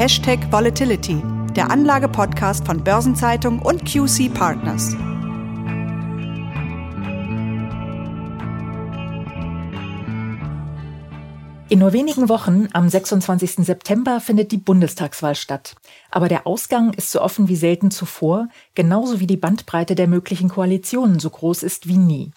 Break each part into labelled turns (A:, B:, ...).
A: Hashtag Volatility, der Anlage-Podcast von Börsenzeitung und QC Partners.
B: In nur wenigen Wochen, am 26. September, findet die Bundestagswahl statt. Aber der Ausgang ist so offen wie selten zuvor, genauso wie die Bandbreite der möglichen Koalitionen so groß ist wie nie.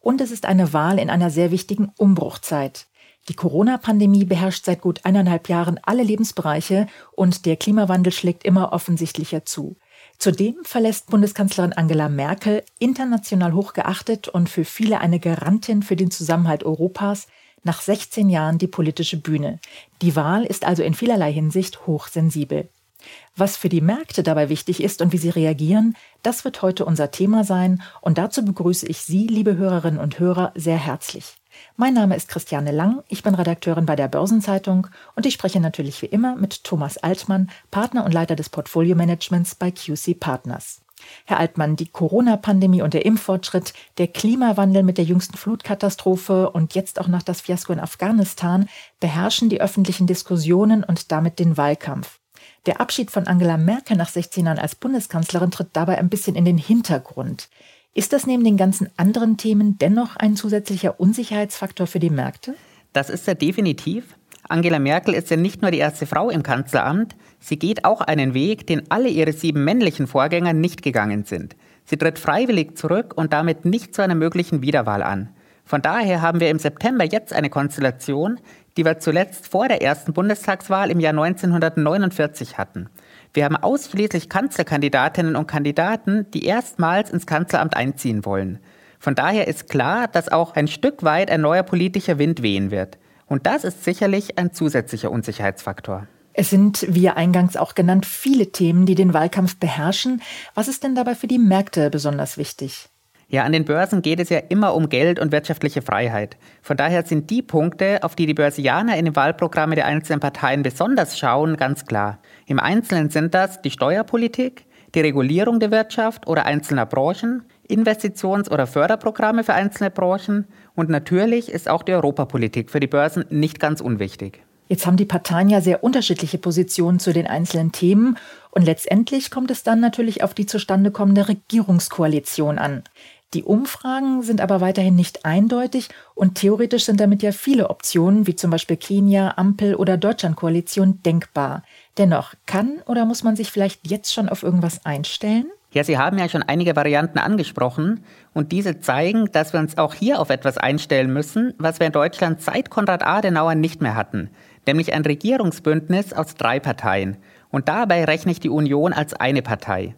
B: Und es ist eine Wahl in einer sehr wichtigen Umbruchzeit. Die Corona-Pandemie beherrscht seit gut eineinhalb Jahren alle Lebensbereiche und der Klimawandel schlägt immer offensichtlicher zu. Zudem verlässt Bundeskanzlerin Angela Merkel, international hochgeachtet und für viele eine Garantin für den Zusammenhalt Europas, nach 16 Jahren die politische Bühne. Die Wahl ist also in vielerlei Hinsicht hochsensibel. Was für die Märkte dabei wichtig ist und wie sie reagieren, das wird heute unser Thema sein und dazu begrüße ich Sie, liebe Hörerinnen und Hörer, sehr herzlich. Mein Name ist Christiane Lang, ich bin Redakteurin bei der Börsenzeitung und ich spreche natürlich wie immer mit Thomas Altmann, Partner und Leiter des Portfolio-Managements bei QC Partners. Herr Altmann, die Corona-Pandemie und der Impffortschritt, der Klimawandel mit der jüngsten Flutkatastrophe und jetzt auch noch das Fiasko in Afghanistan beherrschen die öffentlichen Diskussionen und damit den Wahlkampf. Der Abschied von Angela Merkel nach 16 Jahren als Bundeskanzlerin tritt dabei ein bisschen in den Hintergrund. Ist das neben den ganzen anderen Themen dennoch ein zusätzlicher Unsicherheitsfaktor für die Märkte?
C: Das ist er definitiv. Angela Merkel ist ja nicht nur die erste Frau im Kanzleramt, sie geht auch einen Weg, den alle ihre sieben männlichen Vorgänger nicht gegangen sind. Sie tritt freiwillig zurück und damit nicht zu einer möglichen Wiederwahl an. Von daher haben wir im September jetzt eine Konstellation, die wir zuletzt vor der ersten Bundestagswahl im Jahr 1949 hatten. Wir haben ausschließlich Kanzlerkandidatinnen und Kandidaten, die erstmals ins Kanzleramt einziehen wollen. Von daher ist klar, dass auch ein Stück weit ein neuer politischer Wind wehen wird. Und das ist sicherlich ein zusätzlicher Unsicherheitsfaktor.
B: Es sind, wie eingangs auch genannt, viele Themen, die den Wahlkampf beherrschen. Was ist denn dabei für die Märkte besonders wichtig?
C: Ja, an den Börsen geht es ja immer um Geld und wirtschaftliche Freiheit. Von daher sind die Punkte, auf die die Börsianer in den Wahlprogrammen der einzelnen Parteien besonders schauen, ganz klar. Im Einzelnen sind das die Steuerpolitik, die Regulierung der Wirtschaft oder einzelner Branchen, Investitions- oder Förderprogramme für einzelne Branchen und natürlich ist auch die Europapolitik für die Börsen nicht ganz unwichtig.
B: Jetzt haben die Parteien ja sehr unterschiedliche Positionen zu den einzelnen Themen und letztendlich kommt es dann natürlich auf die zustande kommende Regierungskoalition an. Die Umfragen sind aber weiterhin nicht eindeutig und theoretisch sind damit ja viele Optionen, wie zum Beispiel Kenia, Ampel oder Deutschlandkoalition, denkbar. Dennoch, kann oder muss man sich vielleicht jetzt schon auf irgendwas einstellen?
C: Ja, Sie haben ja schon einige Varianten angesprochen und diese zeigen, dass wir uns auch hier auf etwas einstellen müssen, was wir in Deutschland seit Konrad Adenauer nicht mehr hatten, nämlich ein Regierungsbündnis aus drei Parteien. Und dabei rechne ich die Union als eine Partei.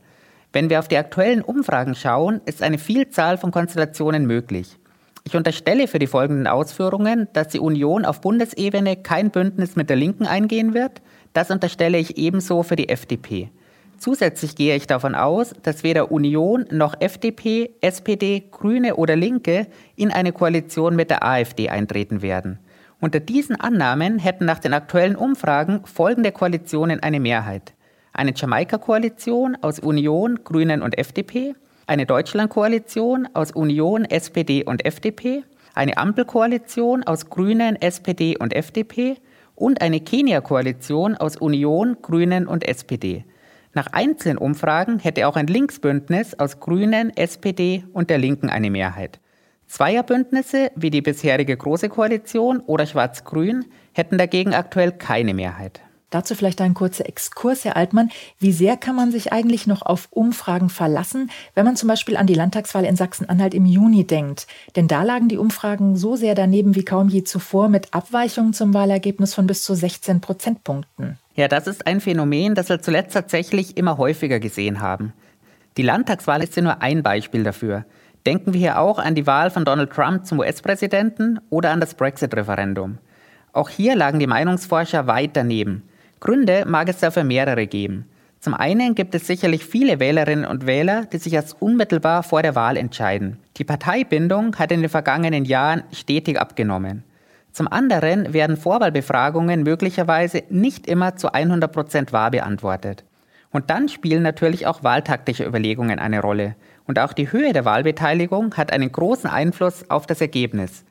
C: Wenn wir auf die aktuellen Umfragen schauen, ist eine Vielzahl von Konstellationen möglich. Ich unterstelle für die folgenden Ausführungen, dass die Union auf Bundesebene kein Bündnis mit der Linken eingehen wird. Das unterstelle ich ebenso für die FDP. Zusätzlich gehe ich davon aus, dass weder Union noch FDP, SPD, Grüne oder Linke in eine Koalition mit der AfD eintreten werden. Unter diesen Annahmen hätten nach den aktuellen Umfragen folgende Koalitionen eine Mehrheit. Eine Jamaika-Koalition aus Union, Grünen und FDP, eine Deutschland-Koalition aus Union, SPD und FDP, eine Ampelkoalition aus Grünen, SPD und FDP und eine Kenia-Koalition aus Union, Grünen und SPD. Nach einzelnen Umfragen hätte auch ein Linksbündnis aus Grünen, SPD und der Linken eine Mehrheit. Zweierbündnisse wie die bisherige Große Koalition oder Schwarz-Grün hätten dagegen aktuell keine Mehrheit.
B: Dazu vielleicht ein kurzer Exkurs, Herr Altmann. Wie sehr kann man sich eigentlich noch auf Umfragen verlassen, wenn man zum Beispiel an die Landtagswahl in Sachsen-Anhalt im Juni denkt? Denn da lagen die Umfragen so sehr daneben wie kaum je zuvor mit Abweichungen zum Wahlergebnis von bis zu 16 Prozentpunkten.
C: Ja, das ist ein Phänomen, das wir zuletzt tatsächlich immer häufiger gesehen haben. Die Landtagswahl ist ja nur ein Beispiel dafür. Denken wir hier auch an die Wahl von Donald Trump zum US-Präsidenten oder an das Brexit-Referendum. Auch hier lagen die Meinungsforscher weit daneben. Gründe mag es dafür mehrere geben. Zum einen gibt es sicherlich viele Wählerinnen und Wähler, die sich erst unmittelbar vor der Wahl entscheiden. Die Parteibindung hat in den vergangenen Jahren stetig abgenommen. Zum anderen werden Vorwahlbefragungen möglicherweise nicht immer zu 100 Prozent wahr beantwortet. Und dann spielen natürlich auch wahltaktische Überlegungen eine Rolle. Und auch die Höhe der Wahlbeteiligung hat einen großen Einfluss auf das Ergebnis.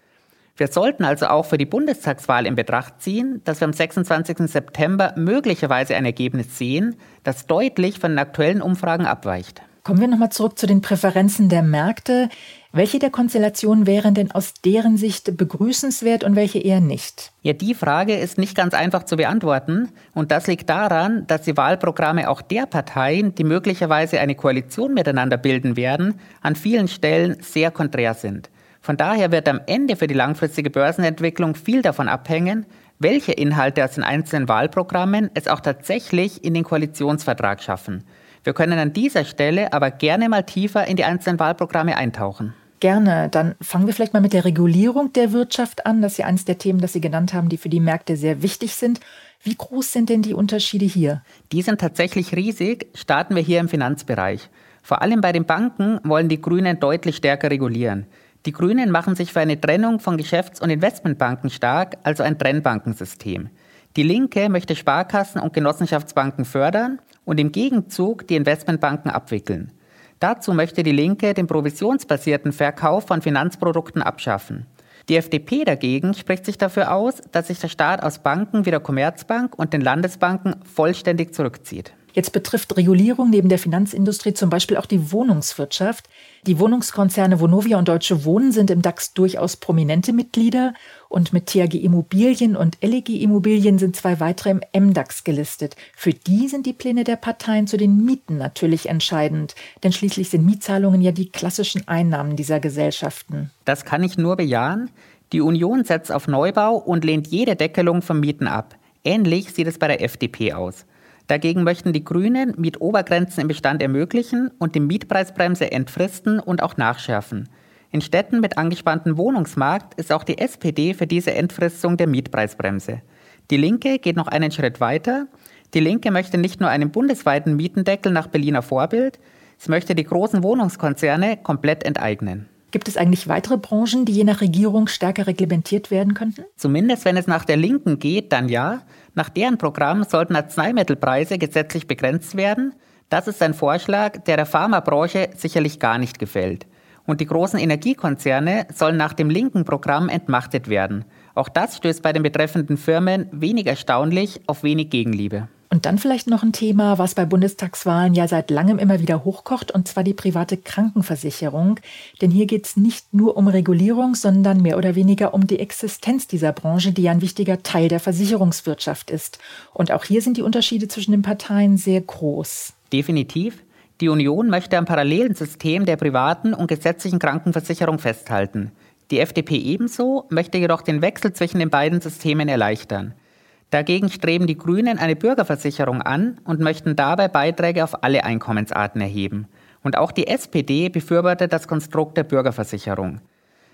C: Wir sollten also auch für die Bundestagswahl in Betracht ziehen, dass wir am 26. September möglicherweise ein Ergebnis sehen, das deutlich von den aktuellen Umfragen abweicht.
B: Kommen wir nochmal zurück zu den Präferenzen der Märkte. Welche der Konstellationen wären denn aus deren Sicht begrüßenswert und welche eher nicht?
C: Ja, die Frage ist nicht ganz einfach zu beantworten. Und das liegt daran, dass die Wahlprogramme auch der Parteien, die möglicherweise eine Koalition miteinander bilden werden, an vielen Stellen sehr konträr sind. Von daher wird am Ende für die langfristige Börsenentwicklung viel davon abhängen, welche Inhalte aus den einzelnen Wahlprogrammen es auch tatsächlich in den Koalitionsvertrag schaffen. Wir können an dieser Stelle aber gerne mal tiefer in die einzelnen Wahlprogramme eintauchen.
B: Gerne. Dann fangen wir vielleicht mal mit der Regulierung der Wirtschaft an. Das ist ja eines der Themen, das Sie genannt haben, die für die Märkte sehr wichtig sind. Wie groß sind denn die Unterschiede hier?
C: Die sind tatsächlich riesig. Starten wir hier im Finanzbereich. Vor allem bei den Banken wollen die Grünen deutlich stärker regulieren. Die Grünen machen sich für eine Trennung von Geschäfts- und Investmentbanken stark, also ein Trennbankensystem. Die Linke möchte Sparkassen und Genossenschaftsbanken fördern und im Gegenzug die Investmentbanken abwickeln. Dazu möchte die Linke den provisionsbasierten Verkauf von Finanzprodukten abschaffen. Die FDP dagegen spricht sich dafür aus, dass sich der Staat aus Banken wie der Commerzbank und den Landesbanken vollständig zurückzieht.
B: Jetzt betrifft Regulierung neben der Finanzindustrie zum Beispiel auch die Wohnungswirtschaft. Die Wohnungskonzerne Vonovia und Deutsche Wohnen sind im DAX durchaus prominente Mitglieder und mit THG Immobilien und LEG Immobilien sind zwei weitere im MDAX gelistet. Für die sind die Pläne der Parteien zu den Mieten natürlich entscheidend, denn schließlich sind Mietzahlungen ja die klassischen Einnahmen dieser Gesellschaften.
C: Das kann ich nur bejahen. Die Union setzt auf Neubau und lehnt jede Deckelung von Mieten ab. Ähnlich sieht es bei der FDP aus. Dagegen möchten die Grünen Mietobergrenzen im Bestand ermöglichen und die Mietpreisbremse entfristen und auch nachschärfen. In Städten mit angespanntem Wohnungsmarkt ist auch die SPD für diese Entfristung der Mietpreisbremse. Die Linke geht noch einen Schritt weiter. Die Linke möchte nicht nur einen bundesweiten Mietendeckel nach Berliner Vorbild, sie möchte die großen Wohnungskonzerne komplett enteignen.
B: Gibt es eigentlich weitere Branchen, die je nach Regierung stärker reglementiert werden könnten?
C: Zumindest wenn es nach der Linken geht, dann ja. Nach deren Programm sollten Arzneimittelpreise gesetzlich begrenzt werden. Das ist ein Vorschlag, der der Pharmabranche sicherlich gar nicht gefällt. Und die großen Energiekonzerne sollen nach dem linken Programm entmachtet werden. Auch das stößt bei den betreffenden Firmen wenig erstaunlich auf wenig Gegenliebe.
B: Und dann vielleicht noch ein Thema, was bei Bundestagswahlen ja seit langem immer wieder hochkocht, und zwar die private Krankenversicherung. Denn hier geht es nicht nur um Regulierung, sondern mehr oder weniger um die Existenz dieser Branche, die ja ein wichtiger Teil der Versicherungswirtschaft ist. Und auch hier sind die Unterschiede zwischen den Parteien sehr groß.
C: Definitiv. Die Union möchte am parallelen System der privaten und gesetzlichen Krankenversicherung festhalten. Die FDP ebenso, möchte jedoch den Wechsel zwischen den beiden Systemen erleichtern. Dagegen streben die Grünen eine Bürgerversicherung an und möchten dabei Beiträge auf alle Einkommensarten erheben. Und auch die SPD befürwortet das Konstrukt der Bürgerversicherung.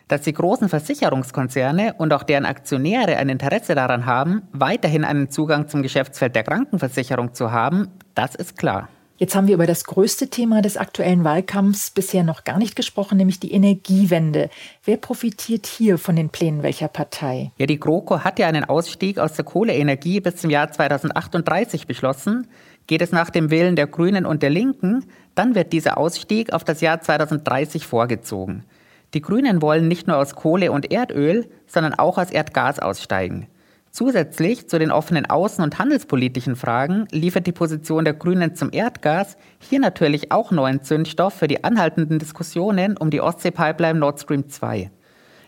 C: Dass die großen Versicherungskonzerne und auch deren Aktionäre ein Interesse daran haben, weiterhin einen Zugang zum Geschäftsfeld der Krankenversicherung zu haben, das ist klar.
B: Jetzt haben wir über das größte Thema des aktuellen Wahlkampfs bisher noch gar nicht gesprochen, nämlich die Energiewende. Wer profitiert hier von den Plänen welcher Partei?
C: Ja, die GroKo hat ja einen Ausstieg aus der Kohleenergie bis zum Jahr 2038 beschlossen. Geht es nach dem Willen der Grünen und der Linken, dann wird dieser Ausstieg auf das Jahr 2030 vorgezogen. Die Grünen wollen nicht nur aus Kohle und Erdöl, sondern auch aus Erdgas aussteigen. Zusätzlich zu den offenen außen- und handelspolitischen Fragen liefert die Position der Grünen zum Erdgas hier natürlich auch neuen Zündstoff für die anhaltenden Diskussionen um die Ostsee-Pipeline Nord Stream 2.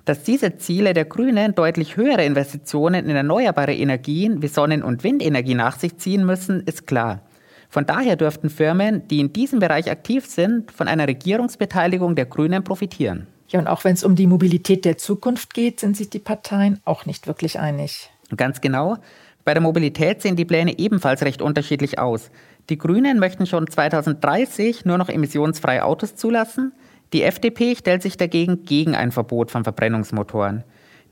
C: Dass diese Ziele der Grünen deutlich höhere Investitionen in erneuerbare Energien wie Sonnen- und Windenergie nach sich ziehen müssen, ist klar. Von daher dürften Firmen, die in diesem Bereich aktiv sind, von einer Regierungsbeteiligung der Grünen profitieren.
B: Ja, und auch wenn es um die Mobilität der Zukunft geht, sind sich die Parteien auch nicht wirklich einig.
C: Ganz genau. Bei der Mobilität sehen die Pläne ebenfalls recht unterschiedlich aus. Die Grünen möchten schon 2030 nur noch emissionsfreie Autos zulassen. Die FDP stellt sich dagegen gegen ein Verbot von Verbrennungsmotoren.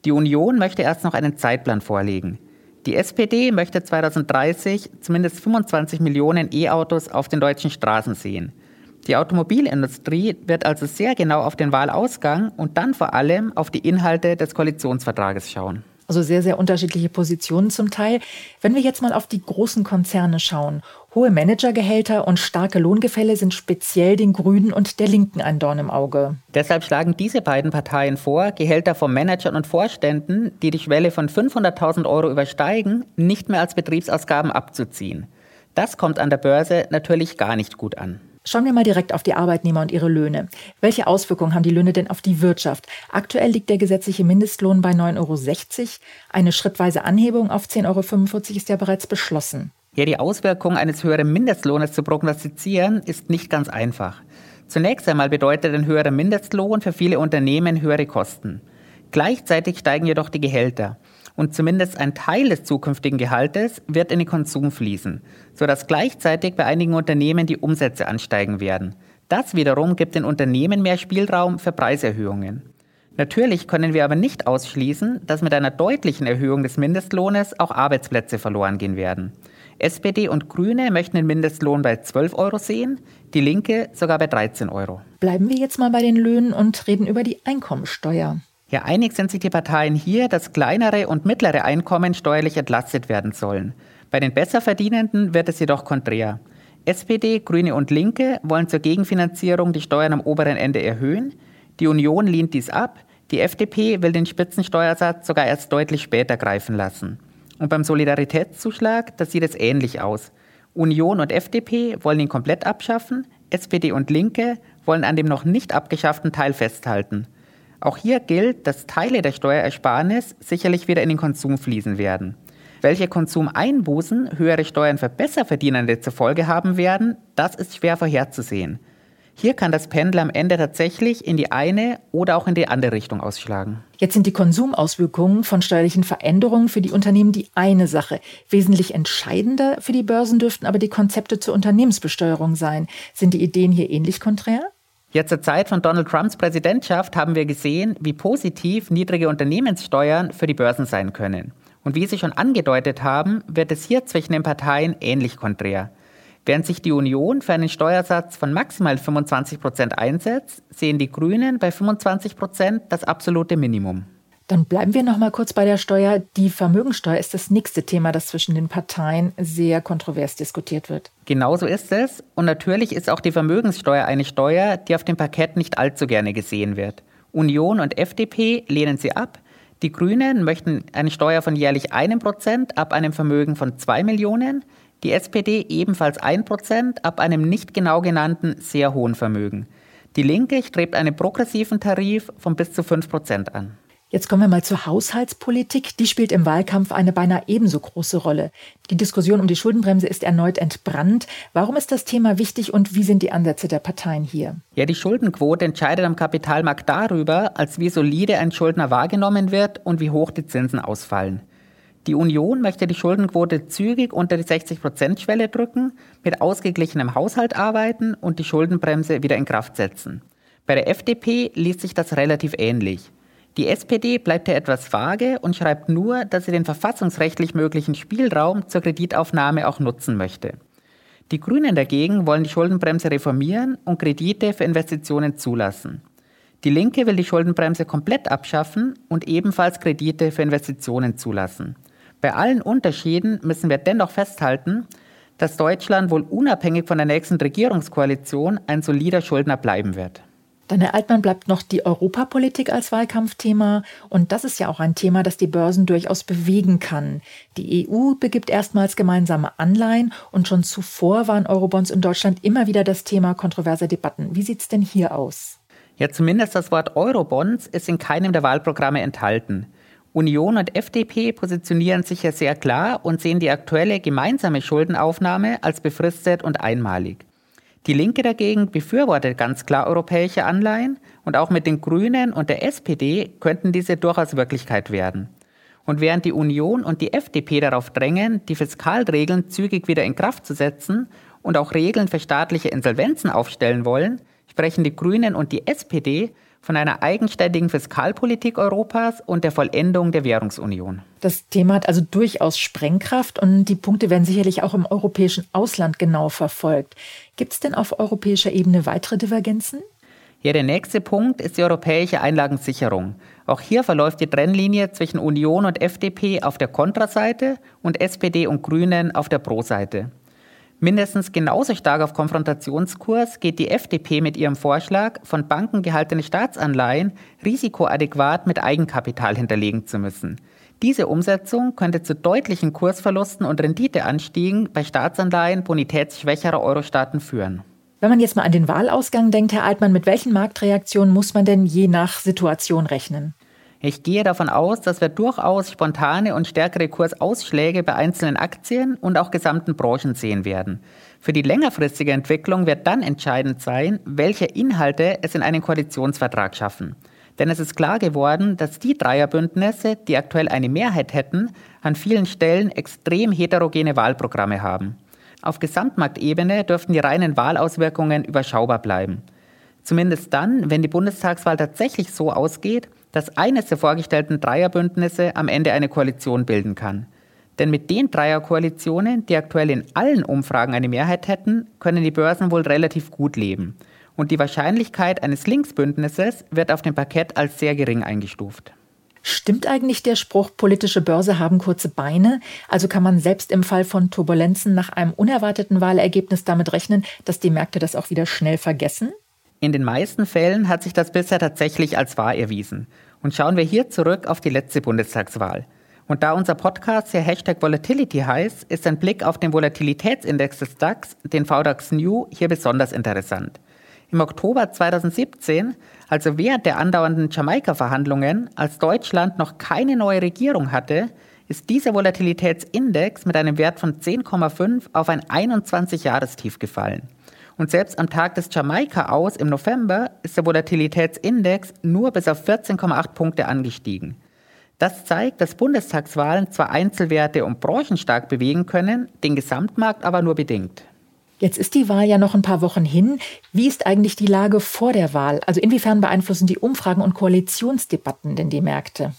C: Die Union möchte erst noch einen Zeitplan vorlegen. Die SPD möchte 2030 zumindest 25 Millionen E-Autos auf den deutschen Straßen sehen. Die Automobilindustrie wird also sehr genau auf den Wahlausgang und dann vor allem auf die Inhalte des Koalitionsvertrages schauen.
B: Also sehr, sehr unterschiedliche Positionen zum Teil. Wenn wir jetzt mal auf die großen Konzerne schauen, hohe Managergehälter und starke Lohngefälle sind speziell den Grünen und der Linken ein Dorn im Auge.
C: Deshalb schlagen diese beiden Parteien vor, Gehälter von Managern und Vorständen, die die Schwelle von 500.000 Euro übersteigen, nicht mehr als Betriebsausgaben abzuziehen. Das kommt an der Börse natürlich gar nicht gut an.
B: Schauen wir mal direkt auf die Arbeitnehmer und ihre Löhne. Welche Auswirkungen haben die Löhne denn auf die Wirtschaft? Aktuell liegt der gesetzliche Mindestlohn bei 9,60 Euro. Eine schrittweise Anhebung auf 10,45 Euro ist ja bereits beschlossen.
C: Ja, die Auswirkungen eines höheren Mindestlohnes zu prognostizieren, ist nicht ganz einfach. Zunächst einmal bedeutet ein höherer Mindestlohn für viele Unternehmen höhere Kosten. Gleichzeitig steigen jedoch die Gehälter und zumindest ein Teil des zukünftigen Gehaltes wird in den Konsum fließen, sodass gleichzeitig bei einigen Unternehmen die Umsätze ansteigen werden. Das wiederum gibt den Unternehmen mehr Spielraum für Preiserhöhungen. Natürlich können wir aber nicht ausschließen, dass mit einer deutlichen Erhöhung des Mindestlohnes auch Arbeitsplätze verloren gehen werden. SPD und Grüne möchten den Mindestlohn bei 12 Euro sehen, die Linke sogar bei 13 Euro.
B: Bleiben wir jetzt mal bei den Löhnen und reden über die Einkommensteuer.
C: Ja, einig sind sich die Parteien hier, dass kleinere und mittlere Einkommen steuerlich entlastet werden sollen. Bei den Besserverdienenden wird es jedoch konträr. SPD, Grüne und Linke wollen zur Gegenfinanzierung die Steuern am oberen Ende erhöhen. Die Union lehnt dies ab. Die FDP will den Spitzensteuersatz sogar erst deutlich später greifen lassen. Und beim Solidaritätszuschlag, da sieht es ähnlich aus. Union und FDP wollen ihn komplett abschaffen. SPD und Linke wollen an dem noch nicht abgeschafften Teil festhalten. Auch hier gilt, dass Teile der Steuerersparnis sicherlich wieder in den Konsum fließen werden. Welche Konsumeinbußen höhere Steuern für Besserverdienende zur Folge haben werden, das ist schwer vorherzusehen. Hier kann das Pendel am Ende tatsächlich in die eine oder auch in die andere Richtung ausschlagen.
B: Jetzt sind die Konsumauswirkungen von steuerlichen Veränderungen für die Unternehmen die eine Sache. Wesentlich entscheidender für die Börsen dürften aber die Konzepte zur Unternehmensbesteuerung sein. Sind die Ideen hier ähnlich konträr?
C: Ja, zur Zeit von Donald Trumps Präsidentschaft haben wir gesehen, wie positiv niedrige Unternehmenssteuern für die Börsen sein können. Und wie Sie schon angedeutet haben, wird es hier zwischen den Parteien ähnlich konträr. Während sich die Union für einen Steuersatz von maximal 25 Prozent einsetzt, sehen die Grünen bei 25 Prozent das absolute Minimum.
B: Dann bleiben wir noch mal kurz bei der Steuer. Die Vermögensteuer ist das nächste Thema, das zwischen den Parteien sehr kontrovers diskutiert wird.
C: Genauso ist es. Und natürlich ist auch die Vermögenssteuer eine Steuer, die auf dem Parkett nicht allzu gerne gesehen wird. Union und FDP lehnen sie ab. Die Grünen möchten eine Steuer von jährlich einem Prozent ab einem Vermögen von zwei Millionen. Die SPD ebenfalls ein Prozent ab einem nicht genau genannten sehr hohen Vermögen. Die Linke strebt einen progressiven Tarif von bis zu fünf Prozent an.
B: Jetzt kommen wir mal zur Haushaltspolitik. Die spielt im Wahlkampf eine beinahe ebenso große Rolle. Die Diskussion um die Schuldenbremse ist erneut entbrannt. Warum ist das Thema wichtig und wie sind die Ansätze der Parteien hier?
C: Ja, die Schuldenquote entscheidet am Kapitalmarkt darüber, als wie solide ein Schuldner wahrgenommen wird und wie hoch die Zinsen ausfallen. Die Union möchte die Schuldenquote zügig unter die 60-Prozent-Schwelle drücken, mit ausgeglichenem Haushalt arbeiten und die Schuldenbremse wieder in Kraft setzen. Bei der FDP liest sich das relativ ähnlich. Die SPD bleibt hier etwas vage und schreibt nur, dass sie den verfassungsrechtlich möglichen Spielraum zur Kreditaufnahme auch nutzen möchte. Die Grünen dagegen wollen die Schuldenbremse reformieren und Kredite für Investitionen zulassen. Die Linke will die Schuldenbremse komplett abschaffen und ebenfalls Kredite für Investitionen zulassen. Bei allen Unterschieden müssen wir dennoch festhalten, dass Deutschland wohl unabhängig von der nächsten Regierungskoalition ein solider Schuldner bleiben wird.
B: Dann, Herr Altmann, bleibt noch die Europapolitik als Wahlkampfthema. Und das ist ja auch ein Thema, das die Börsen durchaus bewegen kann. Die EU begibt erstmals gemeinsame Anleihen und schon zuvor waren Eurobonds in Deutschland immer wieder das Thema kontroverser Debatten. Wie sieht es denn hier aus?
C: Ja, zumindest das Wort Eurobonds ist in keinem der Wahlprogramme enthalten. Union und FDP positionieren sich ja sehr klar und sehen die aktuelle gemeinsame Schuldenaufnahme als befristet und einmalig. Die Linke dagegen befürwortet ganz klar europäische Anleihen und auch mit den Grünen und der SPD könnten diese durchaus Wirklichkeit werden. Und während die Union und die FDP darauf drängen, die Fiskalregeln zügig wieder in Kraft zu setzen und auch Regeln für staatliche Insolvenzen aufstellen wollen, sprechen die Grünen und die SPD von einer eigenständigen Fiskalpolitik Europas und der Vollendung der Währungsunion.
B: Das Thema hat also durchaus Sprengkraft und die Punkte werden sicherlich auch im europäischen Ausland genau verfolgt. Gibt es denn auf europäischer Ebene weitere Divergenzen?
C: Ja, der nächste Punkt ist die europäische Einlagensicherung. Auch hier verläuft die Trennlinie zwischen Union und FDP auf der Kontraseite und SPD und Grünen auf der Pro-Seite. Mindestens genauso stark auf Konfrontationskurs geht die FDP mit ihrem Vorschlag, von Banken gehaltene Staatsanleihen risikoadäquat mit Eigenkapital hinterlegen zu müssen. Diese Umsetzung könnte zu deutlichen Kursverlusten und Renditeanstiegen bei Staatsanleihen bonitätsschwächerer Euro-Staaten führen.
B: Wenn man jetzt mal an den Wahlausgang denkt, Herr Altmann, mit welchen Marktreaktionen muss man denn je nach Situation rechnen?
C: Ich gehe davon aus, dass wir durchaus spontane und stärkere Kursausschläge bei einzelnen Aktien und auch gesamten Branchen sehen werden. Für die längerfristige Entwicklung wird dann entscheidend sein, welche Inhalte es in einen Koalitionsvertrag schaffen. Denn es ist klar geworden, dass die Dreierbündnisse, die aktuell eine Mehrheit hätten, an vielen Stellen extrem heterogene Wahlprogramme haben. Auf Gesamtmarktebene dürften die reinen Wahlauswirkungen überschaubar bleiben. Zumindest dann, wenn die Bundestagswahl tatsächlich so ausgeht, dass eines der vorgestellten Dreierbündnisse am Ende eine Koalition bilden kann. Denn mit den Dreierkoalitionen, die aktuell in allen Umfragen eine Mehrheit hätten, können die Börsen wohl relativ gut leben. Und die Wahrscheinlichkeit eines Linksbündnisses wird auf dem Parkett als sehr gering eingestuft.
B: Stimmt eigentlich der Spruch, politische Börse haben kurze Beine? Also kann man selbst im Fall von Turbulenzen nach einem unerwarteten Wahlergebnis damit rechnen, dass die Märkte das auch wieder schnell vergessen?
C: In den meisten Fällen hat sich das bisher tatsächlich als wahr erwiesen. Und schauen wir hier zurück auf die letzte Bundestagswahl. Und da unser Podcast hier Hashtag Volatility heißt, ist ein Blick auf den Volatilitätsindex des DAX, den VDAX New, hier besonders interessant. Im Oktober 2017, also während der andauernden Jamaika-Verhandlungen, als Deutschland noch keine neue Regierung hatte, ist dieser Volatilitätsindex mit einem Wert von 10,5 auf ein 21-Jahrestief gefallen. Und selbst am Tag des Jamaika aus im November ist der Volatilitätsindex nur bis auf 14,8 Punkte angestiegen. Das zeigt, dass Bundestagswahlen zwar Einzelwerte und Branchen stark bewegen können, den Gesamtmarkt aber nur bedingt.
B: Jetzt ist die Wahl ja noch ein paar Wochen hin. Wie ist eigentlich die Lage vor der Wahl? Also inwiefern beeinflussen die Umfragen und Koalitionsdebatten denn die Märkte?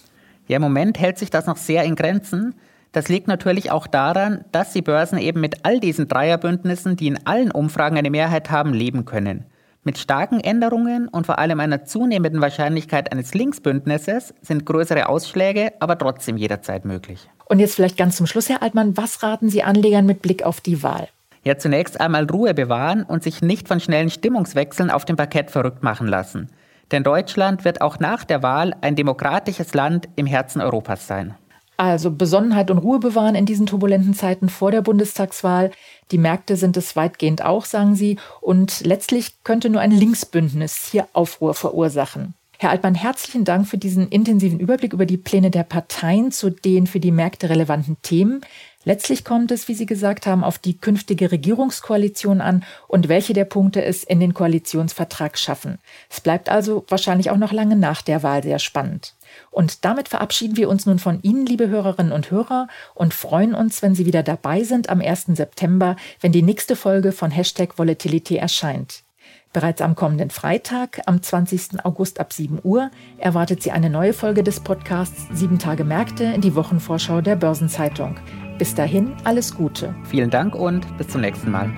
C: Ja, im Moment hält sich das noch sehr in Grenzen. Das liegt natürlich auch daran, dass die Börsen eben mit all diesen Dreierbündnissen, die in allen Umfragen eine Mehrheit haben, leben können. Mit starken Änderungen und vor allem einer zunehmenden Wahrscheinlichkeit eines Linksbündnisses sind größere Ausschläge aber trotzdem jederzeit möglich.
B: Und jetzt vielleicht ganz zum Schluss, Herr Altmann, was raten Sie Anlegern mit Blick auf die Wahl?
C: Ja, zunächst einmal Ruhe bewahren und sich nicht von schnellen Stimmungswechseln auf dem Parkett verrückt machen lassen. Denn Deutschland wird auch nach der Wahl ein demokratisches Land im Herzen Europas sein.
B: Also Besonnenheit und Ruhe bewahren in diesen turbulenten Zeiten vor der Bundestagswahl. Die Märkte sind es weitgehend auch, sagen Sie. Und letztlich könnte nur ein Linksbündnis hier Aufruhr verursachen. Herr Altmann, herzlichen Dank für diesen intensiven Überblick über die Pläne der Parteien zu den für die Märkte relevanten Themen. Letztlich kommt es, wie Sie gesagt haben, auf die künftige Regierungskoalition an und welche der Punkte es in den Koalitionsvertrag schaffen. Es bleibt also wahrscheinlich auch noch lange nach der Wahl sehr spannend. Und damit verabschieden wir uns nun von Ihnen, liebe Hörerinnen und Hörer, und freuen uns, wenn Sie wieder dabei sind am 1. September, wenn die nächste Folge von Hashtag Volatility erscheint. Bereits am kommenden Freitag, am 20. August ab 7 Uhr, erwartet Sie eine neue Folge des Podcasts 7 Tage Märkte, die Wochenvorschau der Börsenzeitung. Bis dahin alles Gute.
C: Vielen Dank und bis zum nächsten Mal.